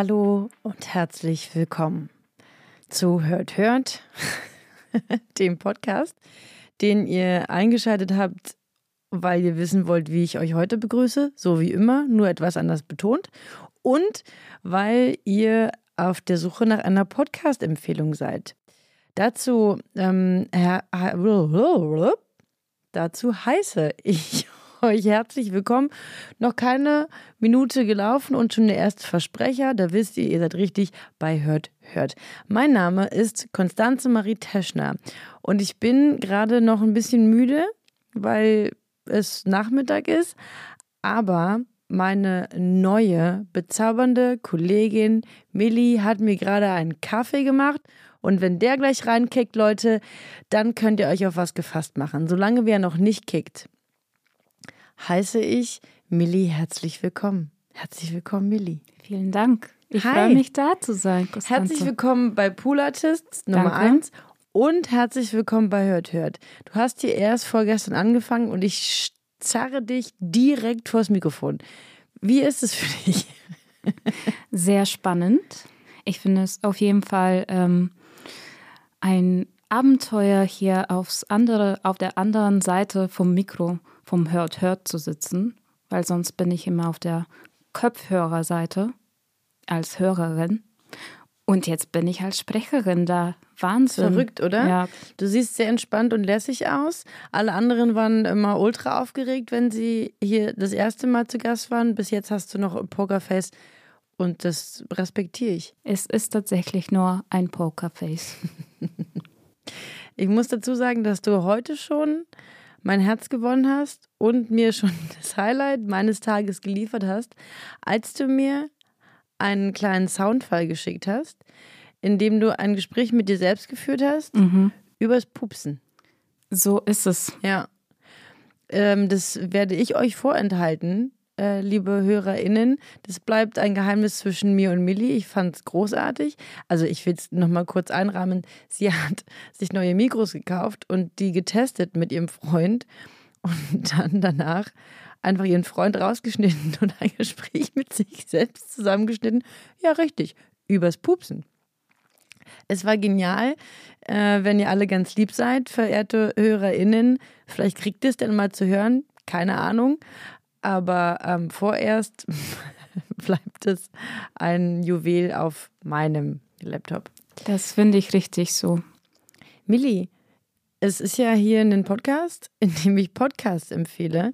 Hallo und herzlich willkommen zu Hört Hört, dem Podcast, den ihr eingeschaltet habt, weil ihr wissen wollt, wie ich euch heute begrüße, so wie immer, nur etwas anders betont und weil ihr auf der Suche nach einer Podcast-Empfehlung seid. Dazu, ähm, dazu heiße ich euch herzlich willkommen. Noch keine Minute gelaufen und schon der erste Versprecher. Da wisst ihr, ihr seid richtig bei Hört, Hört. Mein Name ist Konstanze Marie Teschner und ich bin gerade noch ein bisschen müde, weil es Nachmittag ist. Aber meine neue, bezaubernde Kollegin Millie hat mir gerade einen Kaffee gemacht. Und wenn der gleich reinkickt, Leute, dann könnt ihr euch auf was gefasst machen. Solange wer noch nicht kickt, heiße ich Millie herzlich willkommen. Herzlich willkommen, Millie. Vielen Dank. Ich freue mich, da zu sein. Constanze. Herzlich willkommen bei Pool Artists Nummer 1 und herzlich willkommen bei Hört Hört. Du hast hier erst vorgestern angefangen und ich zerre dich direkt vors Mikrofon. Wie ist es für dich? Sehr spannend. Ich finde es auf jeden Fall ähm, ein Abenteuer hier aufs andere, auf der anderen Seite vom Mikro vom Hört Hört zu sitzen, weil sonst bin ich immer auf der Kopfhörerseite als Hörerin. Und jetzt bin ich als Sprecherin da. Wahnsinn. Verrückt, oder? Ja. Du siehst sehr entspannt und lässig aus. Alle anderen waren immer ultra aufgeregt, wenn sie hier das erste Mal zu Gast waren. Bis jetzt hast du noch ein Pokerface und das respektiere ich. Es ist tatsächlich nur ein Pokerface. ich muss dazu sagen, dass du heute schon mein Herz gewonnen hast und mir schon das Highlight meines Tages geliefert hast, als du mir einen kleinen Soundfall geschickt hast, in dem du ein Gespräch mit dir selbst geführt hast mhm. übers Pupsen. So ist es. Ja. Ähm, das werde ich euch vorenthalten, äh, liebe HörerInnen. Das bleibt ein Geheimnis zwischen mir und Millie. Ich fand es großartig. Also ich will es nochmal kurz einrahmen. Sie hat sich neue Mikros gekauft und die getestet mit ihrem Freund und dann danach einfach ihren Freund rausgeschnitten und ein Gespräch mit sich selbst zusammengeschnitten. Ja, richtig. Übers Pupsen. Es war genial. Äh, wenn ihr alle ganz lieb seid, verehrte HörerInnen, vielleicht kriegt ihr es dann mal zu hören. Keine Ahnung. Aber ähm, vorerst bleibt es ein Juwel auf meinem Laptop. Das finde ich richtig so. Milli, es ist ja hier ein Podcast, in dem ich Podcasts empfehle.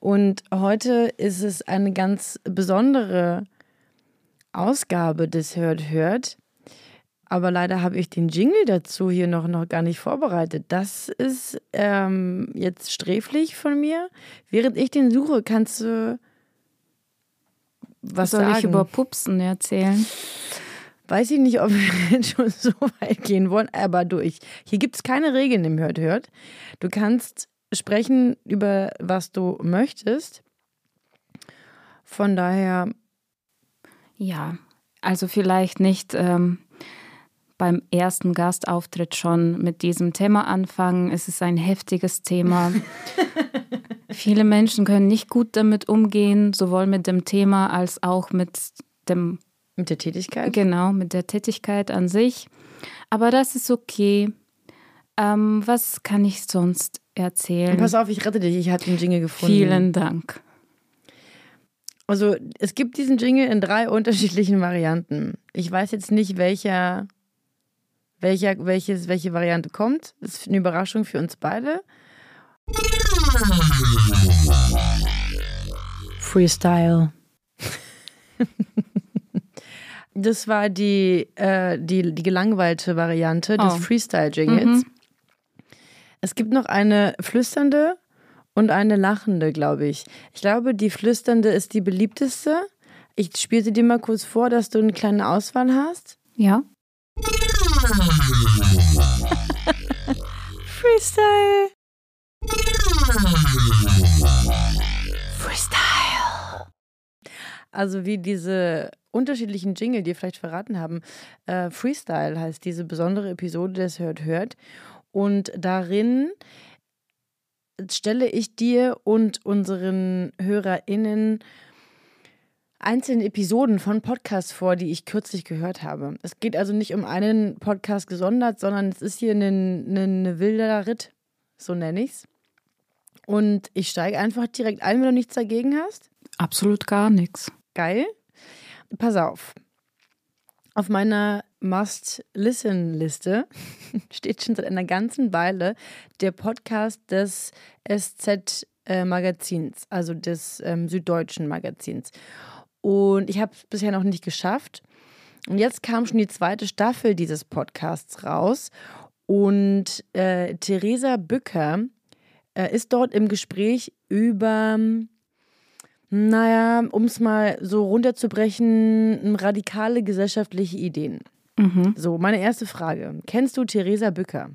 Und heute ist es eine ganz besondere Ausgabe des Hört Hört. Aber leider habe ich den Jingle dazu hier noch, noch gar nicht vorbereitet. Das ist ähm, jetzt sträflich von mir. Während ich den suche, kannst du was Soll sagen? ich über Pupsen erzählen? Weiß ich nicht, ob wir schon so weit gehen wollen, aber durch. Hier gibt es keine Regeln im Hört Hört. Du kannst sprechen über was du möchtest. Von daher. Ja, also vielleicht nicht ähm, beim ersten Gastauftritt schon mit diesem Thema anfangen. Es ist ein heftiges Thema. Viele Menschen können nicht gut damit umgehen, sowohl mit dem Thema als auch mit dem mit der Tätigkeit? Genau, mit der Tätigkeit an sich. Aber das ist okay. Ähm, was kann ich sonst erzählen? Pass auf, ich rette dich. Ich habe den Jingle gefunden. Vielen Dank. Also es gibt diesen Jingle in drei unterschiedlichen Varianten. Ich weiß jetzt nicht, welcher welcher, welches, welche Variante kommt. Das ist eine Überraschung für uns beide. Freestyle. das war die, äh, die, die gelangweilte Variante des oh. Freestyle-Jingles. Mhm. Es gibt noch eine flüsternde und eine lachende, glaube ich. Ich glaube, die flüsternde ist die beliebteste. Ich spiele sie dir mal kurz vor, dass du eine kleine Auswahl hast. Ja. Freestyle. Freestyle. Also wie diese unterschiedlichen Jingle, die vielleicht verraten haben. Äh, Freestyle heißt diese besondere Episode des Hört Hört. Und darin stelle ich dir und unseren HörerInnen einzelne Episoden von Podcasts vor, die ich kürzlich gehört habe. Es geht also nicht um einen Podcast gesondert, sondern es ist hier ein, ein, ein wilder Ritt, so nenne ich es. Und ich steige einfach direkt ein, wenn du nichts dagegen hast. Absolut gar nichts. Geil. Pass auf. Auf meiner Must-Listen-Liste steht schon seit einer ganzen Weile der Podcast des SZ-Magazins, also des ähm, Süddeutschen Magazins. Und ich habe es bisher noch nicht geschafft. Und jetzt kam schon die zweite Staffel dieses Podcasts raus. Und äh, Theresa Bücker äh, ist dort im Gespräch über naja, um es mal so runterzubrechen, radikale gesellschaftliche Ideen. Mhm. So, meine erste Frage. Kennst du Theresa Bücker?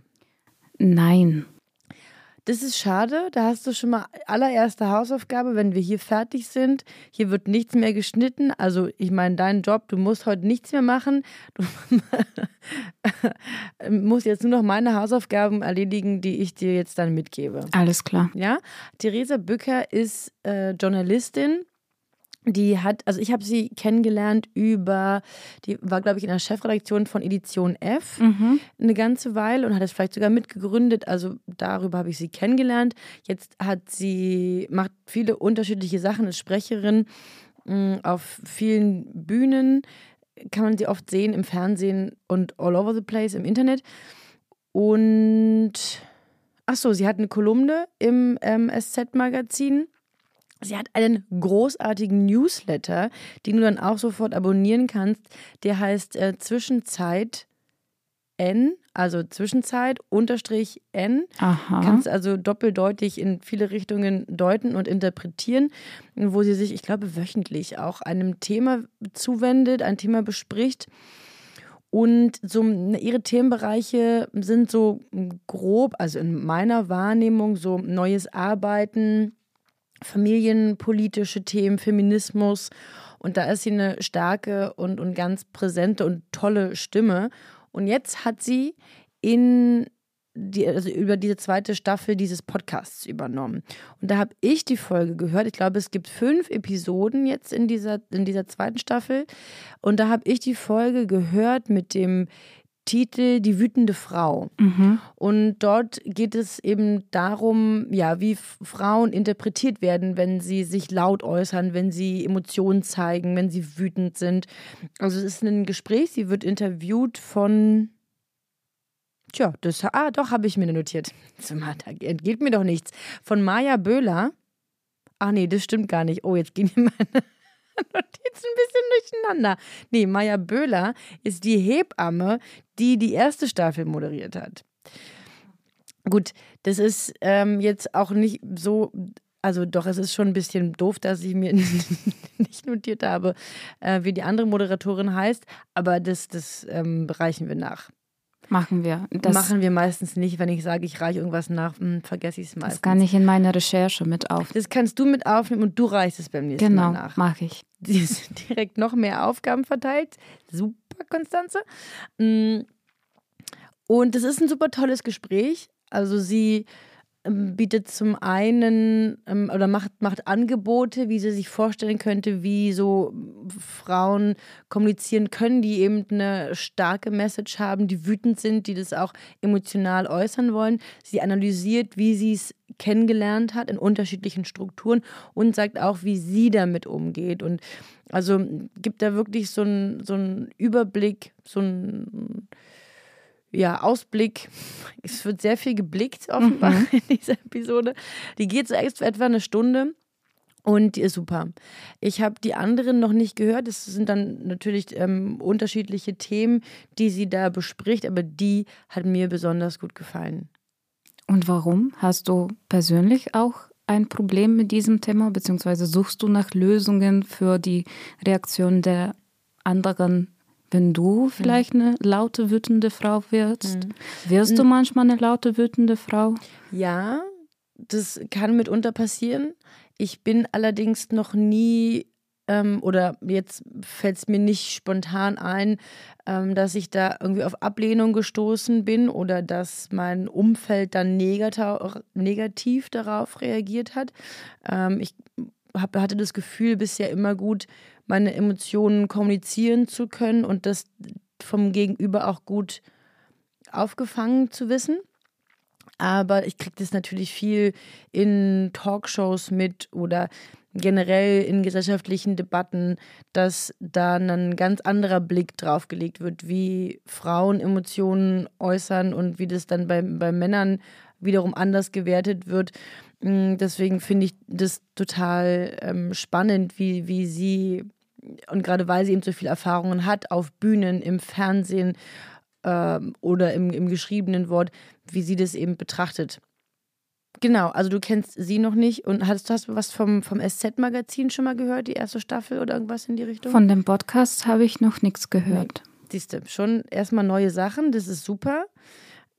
Nein. Das ist schade. Da hast du schon mal allererste Hausaufgabe, wenn wir hier fertig sind. Hier wird nichts mehr geschnitten. Also, ich meine, dein Job, du musst heute nichts mehr machen. Du musst jetzt nur noch meine Hausaufgaben erledigen, die ich dir jetzt dann mitgebe. Alles klar. Ja. Theresa Bücker ist äh, Journalistin die hat, also ich habe sie kennengelernt über, die war, glaube ich, in der Chefredaktion von Edition F mhm. eine ganze Weile und hat es vielleicht sogar mitgegründet. Also darüber habe ich sie kennengelernt. Jetzt hat sie, macht viele unterschiedliche Sachen, ist Sprecherin mh, mm, auf vielen Bühnen. Kann man sie oft sehen im Fernsehen und all over the place im Internet. Und ach so, sie hat eine Kolumne im ähm, SZ-Magazin Sie hat einen großartigen Newsletter, den du dann auch sofort abonnieren kannst. Der heißt äh, Zwischenzeit N, also Zwischenzeit unterstrich N. Aha. Kannst also doppeldeutig in viele Richtungen deuten und interpretieren, wo sie sich, ich glaube, wöchentlich auch einem Thema zuwendet, ein Thema bespricht. Und so ihre Themenbereiche sind so grob, also in meiner Wahrnehmung, so neues Arbeiten, familienpolitische Themen, Feminismus. Und da ist sie eine starke und, und ganz präsente und tolle Stimme. Und jetzt hat sie in die, also über diese zweite Staffel dieses Podcasts übernommen. Und da habe ich die Folge gehört. Ich glaube, es gibt fünf Episoden jetzt in dieser, in dieser zweiten Staffel. Und da habe ich die Folge gehört mit dem Titel Die wütende Frau. Mhm. Und dort geht es eben darum, ja, wie Frauen interpretiert werden, wenn sie sich laut äußern, wenn sie Emotionen zeigen, wenn sie wütend sind. Also es ist ein Gespräch, sie wird interviewt von Tja, das ah, doch habe ich mir notiert. Da entgeht mir doch nichts. Von Maja Böhler. Ach nee, das stimmt gar nicht. Oh, jetzt gehen hier meine Notizen ein bisschen durcheinander. Nee, Maya Böhler ist die Hebamme, die die erste Staffel moderiert hat. Gut, das ist ähm, jetzt auch nicht so, also doch, es ist schon ein bisschen doof, dass ich mir nicht notiert habe, äh, wie die andere Moderatorin heißt, aber das, das ähm, reichen wir nach. Machen wir. Das machen wir meistens nicht, wenn ich sage, ich reiche irgendwas nach, hm, vergesse ich es meistens. Das kann ich in meiner Recherche mit auf. Das kannst du mit aufnehmen und du reichst es beim nächsten genau, Mal nach. Genau, mache ich. Sie ist direkt noch mehr Aufgaben verteilt. Super, Konstanze. Hm. Und es ist ein super tolles Gespräch. Also sie bietet zum einen ähm, oder macht, macht Angebote, wie sie sich vorstellen könnte, wie so Frauen kommunizieren können, die eben eine starke Message haben, die wütend sind, die das auch emotional äußern wollen. Sie analysiert, wie sie es kennengelernt hat in unterschiedlichen Strukturen und sagt auch, wie sie damit umgeht. Und also gibt da wirklich so einen so Überblick, so ein ja, Ausblick. Es wird sehr viel geblickt, offenbar, mhm. in dieser Episode. Die geht so etwa eine Stunde. Und die ist super. Ich habe die anderen noch nicht gehört. Es sind dann natürlich ähm, unterschiedliche Themen, die sie da bespricht, aber die hat mir besonders gut gefallen. Und warum? Hast du persönlich auch ein Problem mit diesem Thema, beziehungsweise suchst du nach Lösungen für die Reaktion der anderen, wenn du vielleicht eine laute, wütende Frau wirst? Mhm. Wirst du manchmal eine laute, wütende Frau? Ja, das kann mitunter passieren. Ich bin allerdings noch nie ähm, oder jetzt fällt es mir nicht spontan ein, ähm, dass ich da irgendwie auf Ablehnung gestoßen bin oder dass mein Umfeld dann negativ darauf reagiert hat. Ähm, ich hab, hatte das Gefühl, bisher immer gut meine Emotionen kommunizieren zu können und das vom Gegenüber auch gut aufgefangen zu wissen. Aber ich kriege das natürlich viel in Talkshows mit oder generell in gesellschaftlichen Debatten, dass da ein ganz anderer Blick drauf gelegt wird, wie Frauen Emotionen äußern und wie das dann bei, bei Männern wiederum anders gewertet wird. Mm, deswegen finde ich das total ähm, spannend, wie, wie sie, und gerade weil sie eben so viel Erfahrungen hat, auf Bühnen, im Fernsehen ähm, oder im, im geschriebenen Wort, wie sie das eben betrachtet. Genau, also du kennst sie noch nicht und hast, hast du was vom, vom SZ-Magazin schon mal gehört, die erste Staffel oder irgendwas in die Richtung? Von dem Podcast habe ich noch nichts gehört. Nee. Siehst du, schon erstmal neue Sachen, das ist super.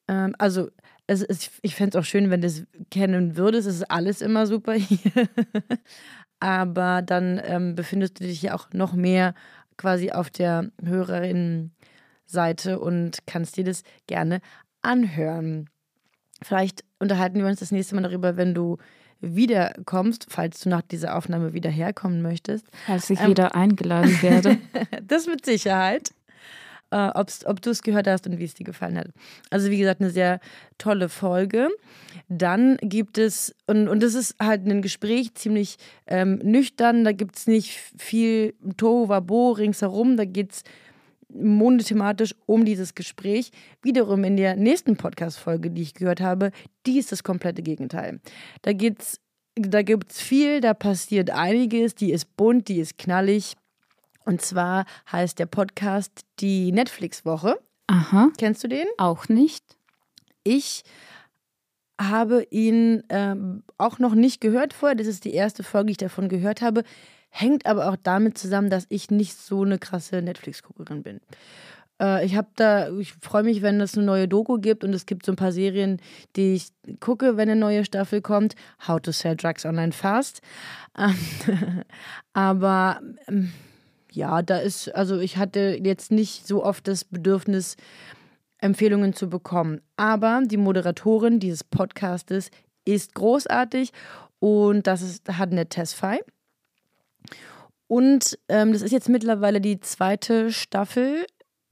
Ähm, also es ist, ich fände es auch schön, wenn du es kennen würdest, es ist alles immer super hier. Aber dann ähm, befindest du dich ja auch noch mehr quasi auf der Hörerinnenseite und kannst dir das gerne anhören. Vielleicht unterhalten wir uns das nächste Mal darüber, wenn du wiederkommst, falls du nach dieser Aufnahme wieder herkommen möchtest. Falls ich ähm, wieder eingeladen werde. das mit Sicherheit. Äh, ob du es gehört hast und wie es dir gefallen hat. Also wie gesagt, eine sehr tolle Folge. Dann gibt es, und, und das ist halt ein Gespräch, ziemlich ähm, nüchtern, da gibt es nicht viel Tohuwabo ringsherum, da geht es monothematisch um dieses Gespräch. Wiederum in der nächsten Podcast-Folge, die ich gehört habe, die ist das komplette Gegenteil. Da geht's, da gibt es viel, da passiert einiges, die ist bunt, die ist knallig. Und zwar heißt der Podcast die Netflix-Woche. Aha. Kennst du den? Auch nicht. Ich habe ihn ähm, auch noch nicht gehört vorher. Das ist die erste Folge, die ich davon gehört habe. Hängt aber auch damit zusammen, dass ich nicht so eine krasse Netflix-Guckerin bin. Äh, ich habe da, ich freue mich, wenn es eine neue Doku gibt und es gibt so ein paar Serien, die ich gucke, wenn eine neue Staffel kommt. How to Sell Drugs Online Fast. aber ähm, ja, da ist, also ich hatte jetzt nicht so oft das Bedürfnis, Empfehlungen zu bekommen. Aber die Moderatorin dieses Podcastes ist großartig und das ist, hat eine Tesfai. Und ähm, das ist jetzt mittlerweile die zweite Staffel,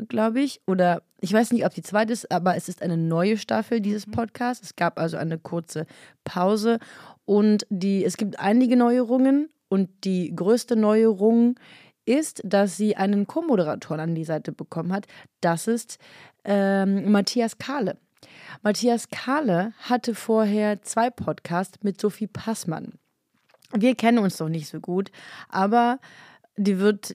glaube ich. Oder ich weiß nicht, ob die zweite ist, aber es ist eine neue Staffel dieses mhm. Podcasts. Es gab also eine kurze Pause. Und die, es gibt einige Neuerungen. Und die größte Neuerung ist, dass sie einen Co-Moderator an die Seite bekommen hat. Das ist ähm, Matthias Kahle. Matthias Kahle hatte vorher zwei Podcasts mit Sophie Passmann. Wir kennen uns noch nicht so gut, aber die wird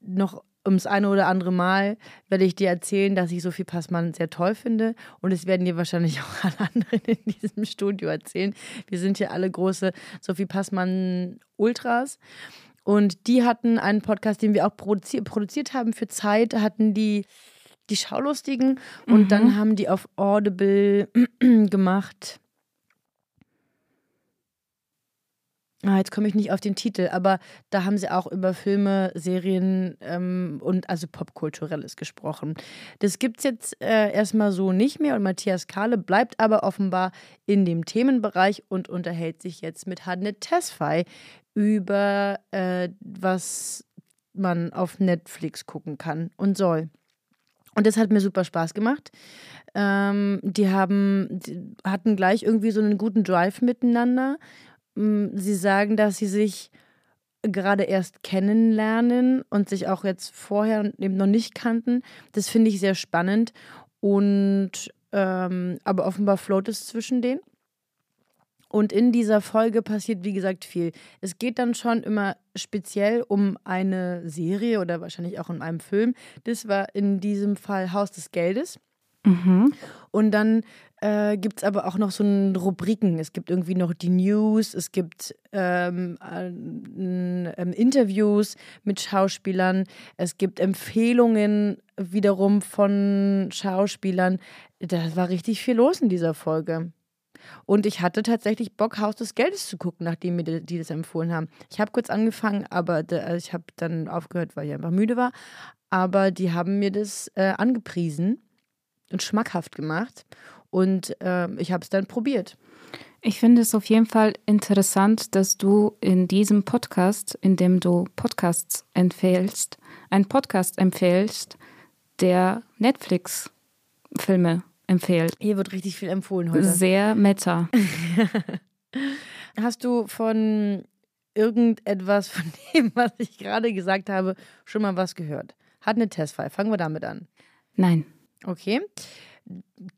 noch ums eine oder andere Mal werde ich dir erzählen, dass ich Sophie Passmann sehr toll finde. Und es werden dir wahrscheinlich auch alle anderen in diesem Studio erzählen. Wir sind hier alle große Sophie Passmann-Ultras. Und die hatten einen Podcast, den wir auch produzi produziert haben für Zeit, hatten die die Schaulustigen. Und mhm. dann haben die auf Audible gemacht Ah, jetzt komme ich nicht auf den Titel, aber da haben sie auch über Filme, Serien ähm, und also Popkulturelles gesprochen. Das gibt es jetzt äh, erstmal so nicht mehr und Matthias Kahle bleibt aber offenbar in dem Themenbereich und unterhält sich jetzt mit Hadnet Tesfai über äh, was man auf Netflix gucken kann und soll. Und das hat mir super Spaß gemacht. Ähm, die haben, die hatten gleich irgendwie so einen guten Drive miteinander Sie sagen, dass sie sich gerade erst kennenlernen und sich auch jetzt vorher eben noch nicht kannten. Das finde ich sehr spannend. Und ähm, aber offenbar float es zwischen denen. Und in dieser Folge passiert, wie gesagt, viel. Es geht dann schon immer speziell um eine Serie oder wahrscheinlich auch in einem Film. Das war in diesem Fall Haus des Geldes. Und dann äh, gibt es aber auch noch so Rubriken. Es gibt irgendwie noch die News, es gibt ähm, äh, ähm, Interviews mit Schauspielern, es gibt Empfehlungen wiederum von Schauspielern. Da war richtig viel los in dieser Folge. Und ich hatte tatsächlich Bock, Haus des Geldes zu gucken, nachdem mir die, die das empfohlen haben. Ich habe kurz angefangen, aber da, also ich habe dann aufgehört, weil ich einfach müde war. Aber die haben mir das äh, angepriesen und schmackhaft gemacht. Und äh, ich habe es dann probiert. Ich finde es auf jeden Fall interessant, dass du in diesem Podcast, in dem du Podcasts empfehlst, einen Podcast empfehlst, der Netflix-Filme empfiehlt. Hier wird richtig viel empfohlen heute. Sehr meta. Hast du von irgendetwas von dem, was ich gerade gesagt habe, schon mal was gehört? Hat eine Testfile. Fangen wir damit an. Nein. Okay.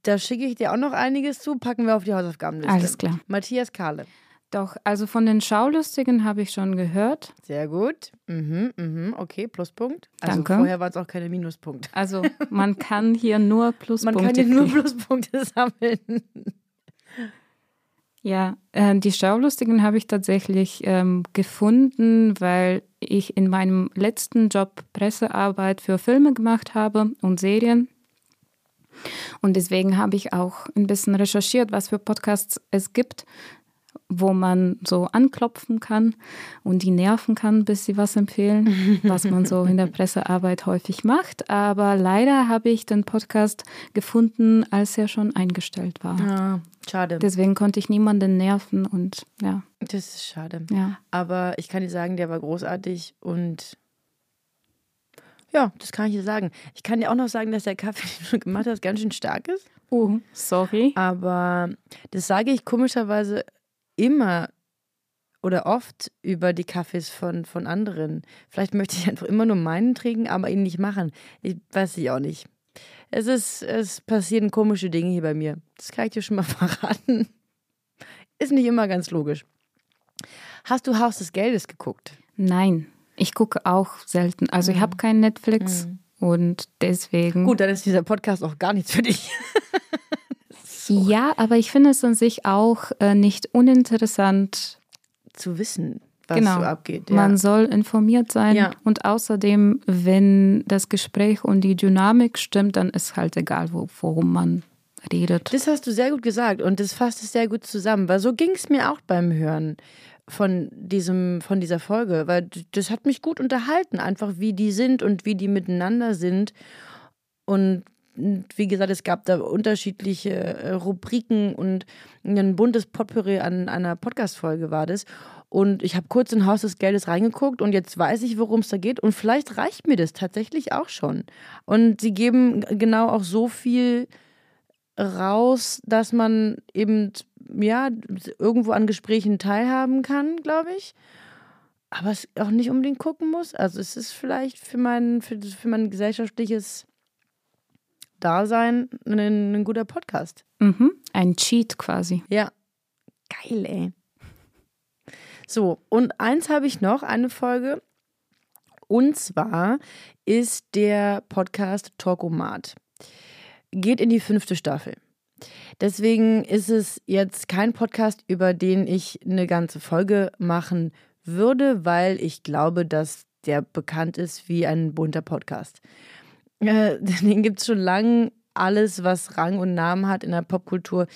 Da schicke ich dir auch noch einiges zu, packen wir auf die Hausaufgabenliste. Alles klar. Matthias Kahle. Doch, also von den Schaulustigen habe ich schon gehört. Sehr gut. Mhm, mhm, okay, Pluspunkt. Also Danke. vorher waren es auch keine Minuspunkte. Also man kann hier nur Man Pluspunkte kann hier nur. Pluspunkte sammeln. Ja, äh, die Schaulustigen habe ich tatsächlich ähm, gefunden, weil ich in meinem letzten Job Pressearbeit für Filme gemacht habe und Serien. Und deswegen habe ich auch ein bisschen recherchiert, was für Podcasts es gibt, wo man so anklopfen kann und die nerven kann, bis sie was empfehlen, was man so in der Pressearbeit häufig macht. Aber leider habe ich den Podcast gefunden, als er schon eingestellt war. Ah, schade. Deswegen konnte ich niemanden nerven und ja, Das ist schade. ja. Aber ich kann dir sagen, der war großartig und ja, das kann ich dir sagen. Ich kann dir auch noch sagen, dass der Kaffee, den du gemacht hast, ganz schön stark ist. Oh, sorry. Aber das sage ich komischerweise immer oder oft über die Kaffees von, von anderen. Vielleicht möchte ich einfach immer nur meinen trinken, aber ihn nicht machen. Ich weiß ich auch nicht. Es ist, es passieren komische Dinge hier bei mir. Das kann ich dir schon mal verraten. Ist nicht immer ganz logisch. Hast du Haus des Geldes geguckt? Nein, ich gucke auch selten. Also ich habe kein Netflix und deswegen. Gut, dann ist dieser Podcast auch gar nichts für dich. Ja, aber ich finde es an sich auch äh, nicht uninteressant. Zu wissen, was genau. so abgeht. Ja. Man soll informiert sein Ja. und außerdem, wenn das Gespräch und die Dynamik stimmt, dann ist halt egal, wo, worum man redet. Das hast du sehr gut gesagt und das fasst es sehr gut zusammen, weil so ging es mir auch beim Hören von diesem von dieser Folge, weil das hat mich gut unterhalten, einfach wie die sind und wie die miteinander sind und wie gesagt, es gab da unterschiedliche äh, Rubriken und ein buntes Potpourri an einer Podcast-Folge war das. Und ich habe kurz in Haus des Geldes reingeguckt und jetzt weiß ich, worum es da geht. Und vielleicht reicht mir das tatsächlich auch schon. Und sie geben genau auch so viel raus, dass man eben ja irgendwo an Gesprächen teilhaben kann, glaube ich. Aber es auch nicht unbedingt gucken muss. Also es ist vielleicht für mein, für, für mein gesellschaftliches Dasein ein, ein guter Podcast. Mhm. Ein Cheat quasi. Ja. Geil, ey. So, und eins habe ich noch, eine Folge. Und zwar ist der Podcast Talkomat. Geht in die fünfte Staffel. Deswegen ist es jetzt kein Podcast, über den ich eine ganze Folge machen würde, weil ich glaube, dass der bekannt ist wie ein bunter Podcast. Äh, den gibt es schon lange. Alles, was Rang und Namen hat in der Popkultur,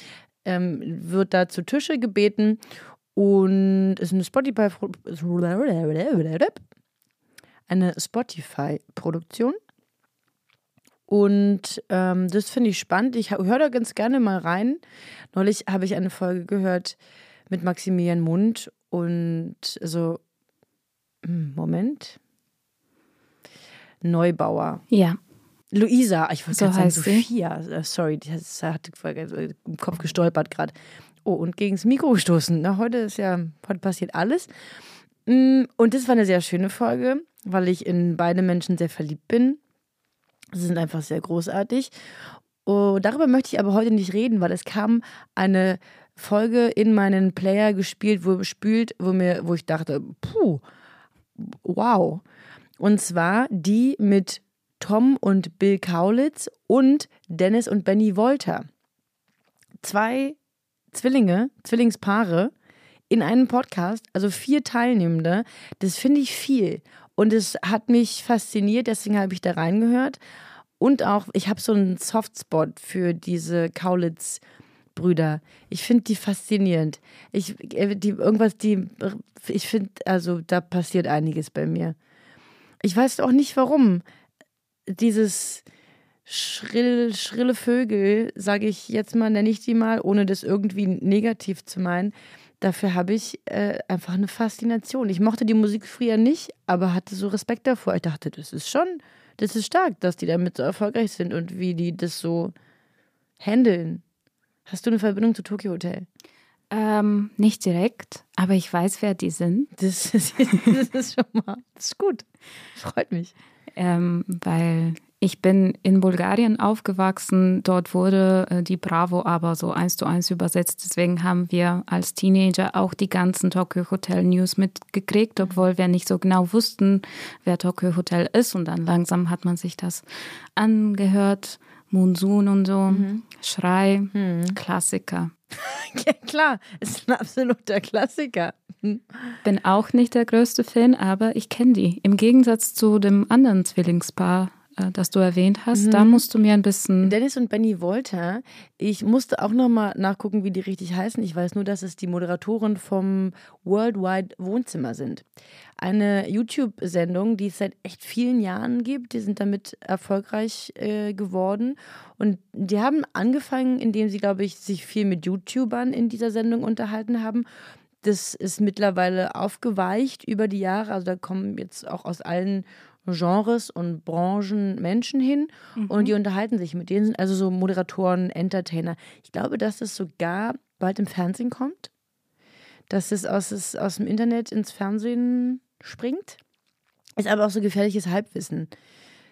ähm, wird da zu Tische gebeten und ist eine Spotify eine Spotify-Produktion. Und ähm, das finde ich spannend. Ich höre da ganz gerne mal rein. Neulich habe ich eine Folge gehört mit Maximilian Mund und so, hm, Moment. Neubauer. Ja. Luisa, ich wollte So gerade sagen heißt sie. Sophia. Äh, Sorry, das hat im Kopf gestolpert gerade. Oh, und gegen das Mikro gestoßen. Na, heute ist ja, heute passiert alles. Mm, Und das war eine sehr schöne Folge, weil ich in beide Menschen sehr verliebt bin. Sie sind einfach sehr großartig. Oh, darüber möchte ich aber heute nicht reden, weil es kam eine Folge in meinen Player gespielt, wo spült, wo mir, wo ich dachte, puh, wow. Und zwar die mit Tom und Bill Kaulitz und Dennis und Benny Wolter. Zwei Zwillinge, Zwillingspaare in einem Podcast, also vier Teilnehmende. Das finde ich viel. Und es hat mich fasziniert, deswegen habe ich da reingehört. Und auch, ich habe so einen Softspot für diese Kaulitz-Brüder. Ich finde die faszinierend. Ich, äh, die, irgendwas, die, ich finde, also da passiert einiges bei mir. Ich weiß auch nicht warum. Dieses schrill, schrille Vögel, sage ich jetzt mal, nenne ich die mal, ohne das irgendwie negativ zu meinen. Dafür habe ich äh, einfach eine Faszination. Ich mochte die Musik früher nicht, aber hatte so Respekt davor. Ich dachte, das ist schon, das ist stark, dass die damit so erfolgreich sind und wie die das so handeln. Hast du eine Verbindung zu Tokyo Hotel? Ähm, nicht direkt, aber ich weiß, wer die sind. Das ist, das ist schon mal, das ist gut. Freut mich. Ähm, weil ich bin in Bulgarien aufgewachsen. Dort wurde äh, die Bravo aber so eins zu eins übersetzt. Deswegen haben wir als Teenager auch die ganzen Tokyo Hotel News mitgekriegt, obwohl wir nicht so genau wussten, wer Tokyo Hotel ist. Und dann langsam hat man sich das angehört. Monsun und so. Mhm. Schrei, mhm. Klassiker. Ja, klar, ist ein absoluter Klassiker. Bin auch nicht der größte Fan, aber ich kenne die. Im Gegensatz zu dem anderen Zwillingspaar, äh, das du erwähnt hast, mhm. da musst du mir ein bisschen. Dennis und Benny Wolter. Ich musste auch nochmal nachgucken, wie die richtig heißen. Ich weiß nur, dass es die Moderatoren vom Worldwide Wohnzimmer sind. Eine YouTube-Sendung, die es seit echt vielen Jahren gibt. Die sind damit erfolgreich äh, geworden. Und die haben angefangen, indem sie, glaube ich, sich viel mit YouTubern in dieser Sendung unterhalten haben. Das ist mittlerweile aufgeweicht über die Jahre. Also da kommen jetzt auch aus allen Genres und Branchen Menschen hin mhm. und die unterhalten sich mit denen, also so Moderatoren, Entertainer. Ich glaube, dass es sogar bald im Fernsehen kommt, dass es aus, aus dem Internet ins Fernsehen springt. Ist aber auch so gefährliches Halbwissen.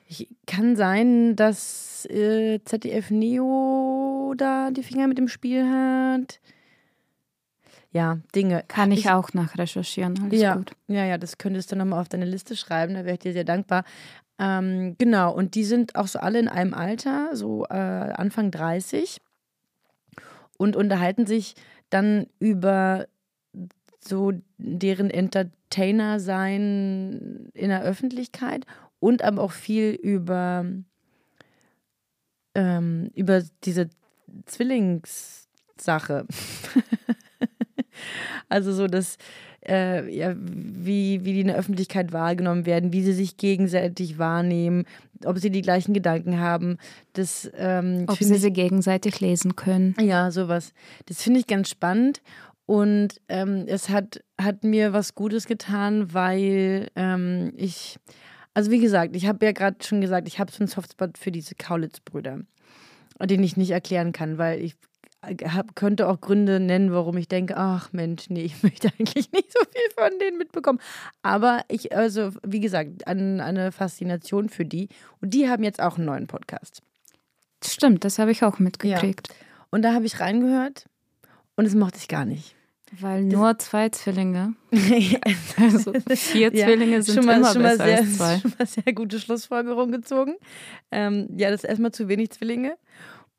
Ich, kann sein, dass äh, ZDF Neo da die Finger mit dem Spiel hat ja, Dinge. Kann ich, ich auch nachrecherchieren. Alles ja, gut. Ja, ja, das könntest du nochmal auf deine Liste schreiben, da wäre ich dir sehr dankbar. Ähm, genau, und die sind auch so alle in einem Alter, so äh, Anfang 30 und unterhalten sich dann über so deren Entertainer sein in der Öffentlichkeit und aber auch viel über, ähm, über diese Zwillingssache. Also so das, äh, ja, wie, wie die in der Öffentlichkeit wahrgenommen werden, wie sie sich gegenseitig wahrnehmen, ob sie die gleichen Gedanken haben. Das, ähm, ob sie ich, sie gegenseitig lesen können. Ja, sowas. Das finde ich ganz spannend. Und ähm, es hat, hat mir was Gutes getan, weil ähm, ich, also wie gesagt, ich habe ja gerade schon gesagt, ich habe so einen Softspot für diese Kaulitz-Brüder, den ich nicht erklären kann, weil ich hab, könnte auch Gründe nennen, warum ich denke, ach Mensch, nee, ich möchte eigentlich nicht so viel von denen mitbekommen. Aber ich, also wie gesagt, an, eine Faszination für die. Und die haben jetzt auch einen neuen Podcast. Stimmt, das habe ich auch mitgekriegt. Ja. Und da habe ich reingehört und es mochte ich gar nicht. Weil das nur zwei Zwillinge. also vier ja, Zwillinge sind schon mal, immer schon besser sehr, als zwei. Schon mal sehr gute Schlussfolgerung gezogen. Ähm, ja, das ist erstmal zu wenig Zwillinge.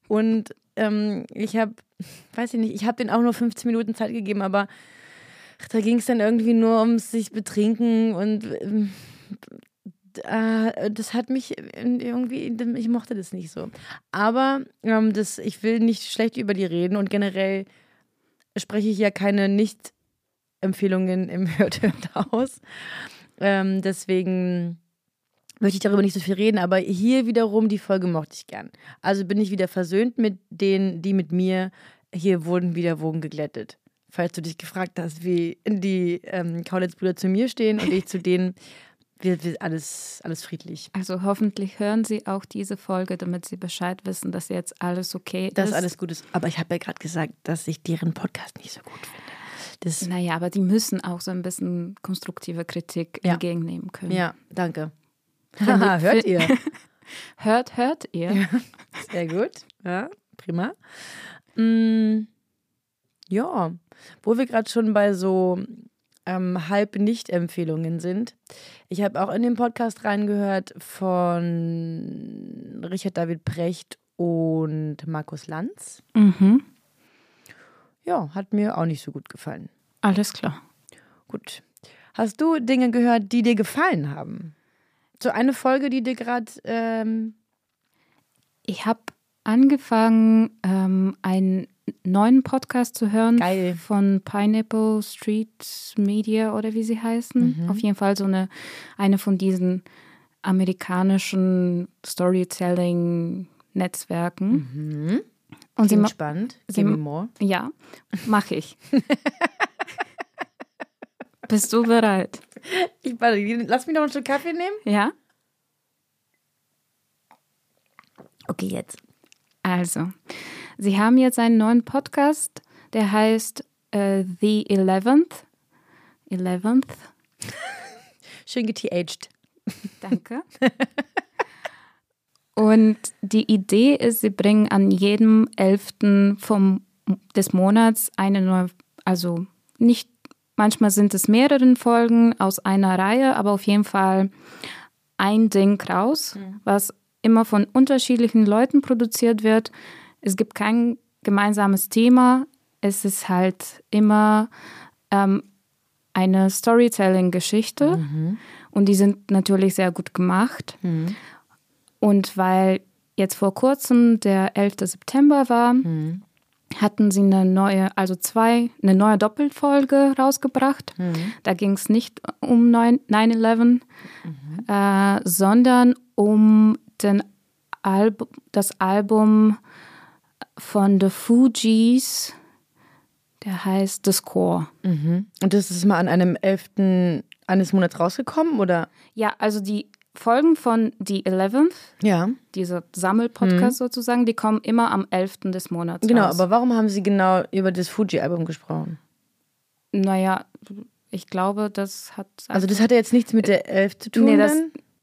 Und ähm, ich habe, weiß ich nicht, ich habe denen auch nur 15 Minuten Zeit gegeben, aber da ging es dann irgendwie nur ums sich betrinken und äh, das hat mich irgendwie, ich mochte das nicht so. Aber ähm, das, ich will nicht schlecht über die reden und generell spreche ich ja keine Nicht-Empfehlungen im Hört Hört aus. Ähm, deswegen möchte ich darüber nicht so viel reden, aber hier wiederum die Folge mochte ich gern. Also bin ich wieder versöhnt mit denen, die mit mir hier wurden wieder Wogen geglättet. Falls du dich gefragt hast, wie die ähm, Kaulitz-Brüder zu mir stehen und ich zu denen, wird, alles, alles friedlich. Also hoffentlich hören Sie auch diese Folge, damit Sie Bescheid wissen, dass jetzt alles okay ist. Dass alles gut ist. Aber ich habe ja gerade gesagt, dass ich deren Podcast nicht so gut finde. Das naja, aber die müssen auch so ein bisschen konstruktive Kritik ja. entgegennehmen können. Ja, danke. Haha, hört ihr? hört, hört ihr? Ja, sehr gut. Ja, prima. Mm, ja, wo wir gerade schon bei so ähm, halb Nicht-Empfehlungen sind. Ich habe auch in den Podcast reingehört von Richard David Precht und Markus Lanz. Mhm. Ja, hat mir auch nicht so gut gefallen. Alles klar. Gut. Hast du Dinge gehört, die dir gefallen haben? So eine Folge, die dir gerade. Ähm Ich habe angefangen, ähm, einen neuen Podcast zu hören Geil. von Pineapple Street Media oder wie sie heißen. Auf jeden Fall so eine, eine von diesen amerikanischen Storytelling-Netzwerken. Und sie spannend. sie Give me more. Ja, mache ich. Bist du bereit? Ich, warte, lass mich noch einen Stück Kaffee nehmen. Ja? Okay, jetzt. Also, Sie haben jetzt einen neuen Podcast, der heißt äh, The Eleventh. Eleventh, Schön geth. danke. Und die Idee ist, sie bringen an jedem 11. Vom, des Monats eine neue, also nicht, manchmal sind es mehrere Folgen aus einer Reihe, aber auf jeden Fall ein Ding raus, was immer von unterschiedlichen Leuten produziert wird. Es gibt kein gemeinsames Thema. Es ist halt immer ähm, eine Storytelling-Geschichte und die sind natürlich sehr gut gemacht. Und weil jetzt vor kurzem der 11. September war, hatten sie eine neue, also zwei, eine neue Doppelfolge rausgebracht. Da ging es nicht um 9 9-11, äh, sondern um den Alb das Album von The Fugees, der heißt The Score. Und das ist mal an einem 11. eines Monats rausgekommen, oder? Ja, also die Folgen von The Eleventh, Ja. dieser Sammelpodcast sozusagen, die kommen immer am 11. des Monats Genau, raus. aber warum haben sie genau über das Fuji-Album gesprochen? Naja, ich glaube, das hat. Also das hat ja jetzt nichts mit der 11 zu tun. nee, das,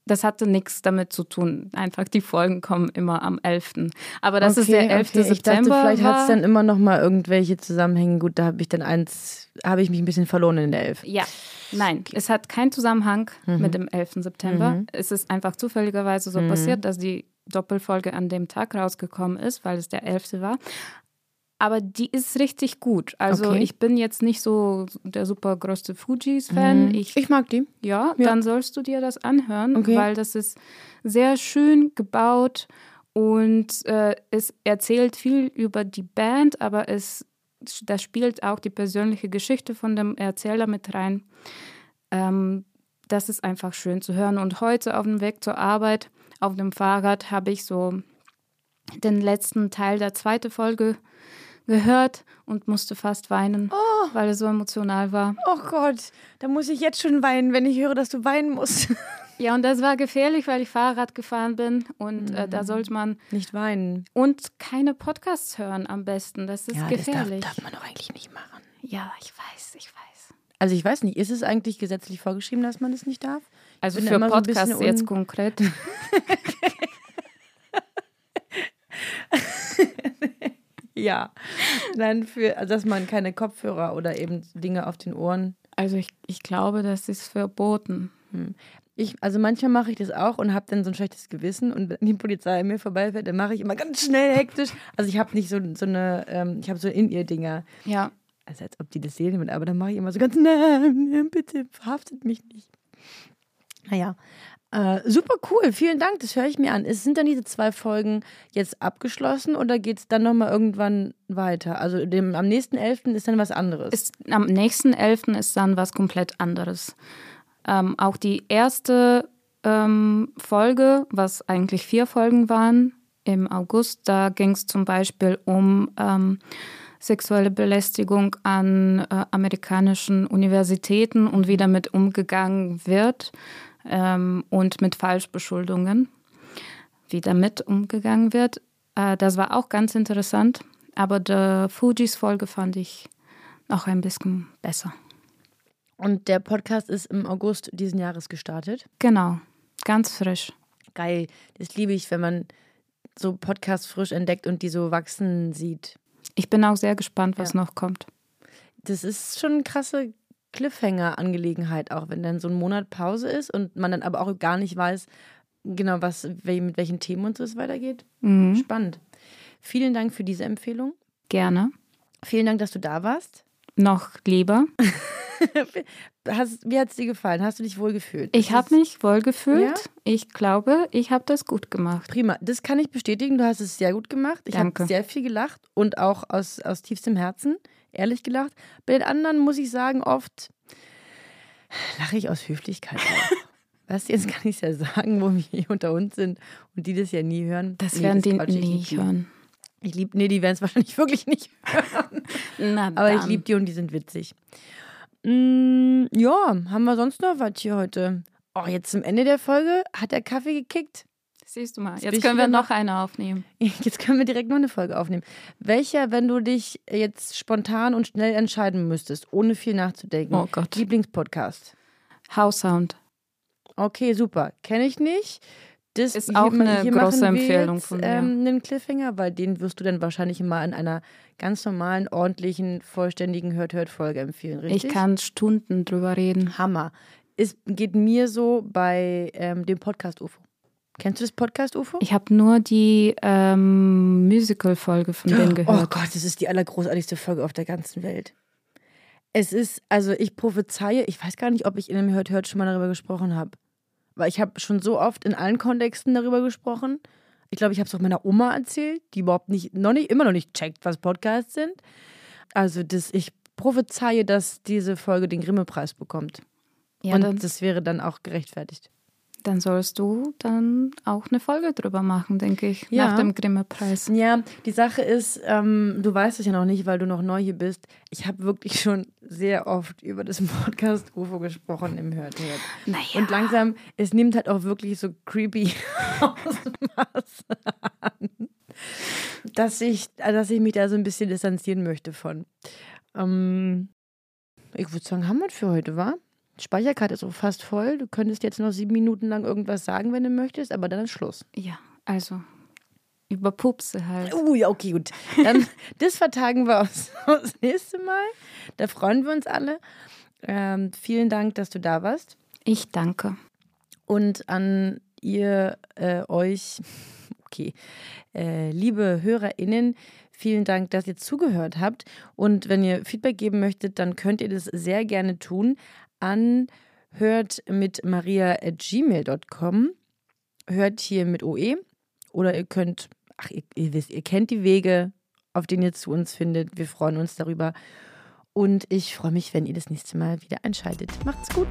das hatte nichts damit zu tun. Einfach die Folgen kommen immer am 11. Aber das ist der 11. okay. Ich dachte, September. vielleicht hat es dann immer noch mal irgendwelche Zusammenhänge. Gut, da habe ich dann eins, habe ich mich ein bisschen verloren in der 11. Ja, nein, es hat keinen Zusammenhang mit dem 11. September. Es ist einfach zufälligerweise so passiert, dass die Doppelfolge an dem Tag rausgekommen ist, weil es der 11. war. Aber die ist richtig gut. Also Okay. ich bin jetzt nicht so der super größte Fujis-Fan. Ich, Ich mag die. ja, dann sollst du dir das anhören, Okay. weil das ist sehr schön gebaut und äh, es erzählt viel über die Band, aber es da spielt auch die persönliche Geschichte von dem Erzähler mit rein. Ähm, das ist einfach schön zu hören. Und heute auf dem Weg zur Arbeit auf dem Fahrrad habe ich so den letzten Teil der zweiten Folge gehört und musste fast weinen, weil es so emotional war. Oh Gott, da muss ich jetzt schon weinen, wenn ich höre, dass du weinen musst. Ja, und das war gefährlich, weil ich Fahrrad gefahren bin und äh, Mhm. da sollte man Nicht weinen. und keine Podcasts hören am besten. Das ist gefährlich. das darf, darf man doch eigentlich nicht machen. ja, ich weiß, ich weiß. Also ich weiß nicht, ist es eigentlich gesetzlich vorgeschrieben, dass man das nicht darf? Also für so Podcasts bisschen jetzt konkret. Ja. Nein, für, also dass man keine Kopfhörer oder eben Dinge auf den Ohren. Also ich, ich glaube, das ist verboten. Ich, also manchmal mache ich das auch und habe dann so ein schlechtes Gewissen und wenn die Polizei an mir vorbeifährt, dann mache ich immer ganz schnell hektisch. Also ich habe nicht so, so eine, ähm, ich habe so in ihr Dinger. Ja, Also als ob die das sehen würden, aber dann mache ich immer so ganz, nein, bitte verhaftet mich nicht. Naja, äh, super cool, vielen Dank, das höre ich mir an. Sind dann diese zwei Folgen jetzt abgeschlossen oder geht es dann nochmal irgendwann weiter? Also dem, am nächsten 11. ist dann was anderes. ist, am nächsten 11. ist dann was komplett anderes. Ähm, auch die erste ähm, Folge, was eigentlich vier Folgen waren, im August, da ging es zum Beispiel um ähm, sexuelle Belästigung an äh, amerikanischen Universitäten und wie damit umgegangen wird ähm, und mit Falschbeschuldungen, wie damit umgegangen wird. Äh, das war auch ganz interessant, aber die Fujis-Folge fand ich noch ein bisschen besser. Und der Podcast ist im August diesen Jahres gestartet. Genau, ganz frisch. Geil, das liebe ich, wenn man so Podcasts frisch entdeckt und die so wachsen sieht. Ich bin auch sehr gespannt, was Ja. noch kommt. Das ist schon eine krasse, Cliffhanger-Angelegenheit, auch wenn dann so ein Monat Pause ist und man dann aber auch gar nicht weiß, genau, was, mit welchen Themen und so es weitergeht. Mhm. Spannend. Vielen Dank für diese Empfehlung. Gerne. Vielen Dank, dass du da warst. Noch lieber. Hast, wie hat es dir gefallen? Hast du dich wohl gefühlt? Ich Das habe mich wohl gefühlt. Ja? Ich glaube, ich habe das gut gemacht. Prima. Das kann ich bestätigen. Du hast es sehr gut gemacht. Ich habe sehr viel gelacht und auch aus, aus tiefstem Herzen ehrlich gelacht. Bei den anderen muss ich sagen, oft lache ich aus Höflichkeit. du, jetzt kann ich es ja sagen, wo wir hier unter uns sind und die das ja nie hören. Das Nee, werden die nie Ich lieb- hören. Ich liebe, nee, die werden es wahrscheinlich wirklich nicht hören. Aber ich liebe die und die sind witzig. Mm, ja, haben wir sonst noch was hier heute? Oh, jetzt zum Ende der Folge hat der Kaffee gekickt. Siehst du mal, jetzt ich können wir noch eine aufnehmen. Jetzt können wir direkt noch eine Folge aufnehmen. Welcher, wenn du dich jetzt spontan und schnell entscheiden müsstest, ohne viel nachzudenken? Oh Gott. Lieblingspodcast. House Sound. Okay, super. Kenne ich nicht. Das Ist auch ma- eine machen große Empfehlung jetzt, von mir. Ähm, einen Cliffhanger, weil den wirst du dann wahrscheinlich mal in einer ganz normalen, ordentlichen, vollständigen Hört-Hört-Folge empfehlen, richtig? Ich kann Stunden drüber reden. Hammer. Es geht mir so bei ähm, dem Podcast UFO. Kennst du das Podcast UFO? Ich habe nur die ähm, Musical-Folge von denen Oh gehört. Gott, das ist die allergroßartigste Folge auf der ganzen Welt. Es ist, also ich prophezeie, ich weiß gar nicht, ob ich in dem Hört Hört schon mal darüber gesprochen habe. Weil ich habe schon so oft in allen Kontexten darüber gesprochen. Ich glaube, ich habe es auch meiner Oma erzählt, die überhaupt nicht, noch nicht, immer noch nicht checkt, was Podcasts sind. Also das, ich prophezeie, dass diese Folge den Grimme-Preis bekommt. ja, Und das wäre dann auch gerechtfertigt. Dann sollst du dann auch eine Folge drüber machen, denke ich, Ja. nach dem Grimme-Preis. Ja, die Sache ist, ähm, du weißt es ja noch nicht, weil du noch neu hier bist. Ich habe wirklich schon sehr oft über das Podcast UFO gesprochen im Hört Hört. Naja. Und langsam, es nimmt halt auch wirklich so creepy Ausmaße an, dass ich, dass ich mich da so ein bisschen distanzieren möchte von. Ähm, ich würde sagen, haben wir es für heute, wa? Speicherkarte ist auch fast voll. Du könntest jetzt noch sieben Minuten lang irgendwas sagen, wenn du möchtest, aber dann ist Schluss. Ja, also über Pupse halt. Uh, ja, okay, gut. Dann, das vertagen wir aufs, aufs nächste Mal. Da freuen wir uns alle. Ähm, vielen Dank, dass du da warst. Ich danke. Und an ihr, äh, euch, okay, äh, liebe HörerInnen, vielen Dank, dass ihr zugehört habt. Und wenn ihr Feedback geben möchtet, dann könnt ihr das sehr gerne tun an hört mit maria.gmail.com. Hört hier mit OE. Oder ihr könnt, ach, ihr, ihr wisst, ihr kennt die Wege, auf denen ihr zu uns findet. Wir freuen uns darüber. Und ich freue mich, wenn ihr das nächste Mal wieder einschaltet. Macht's gut.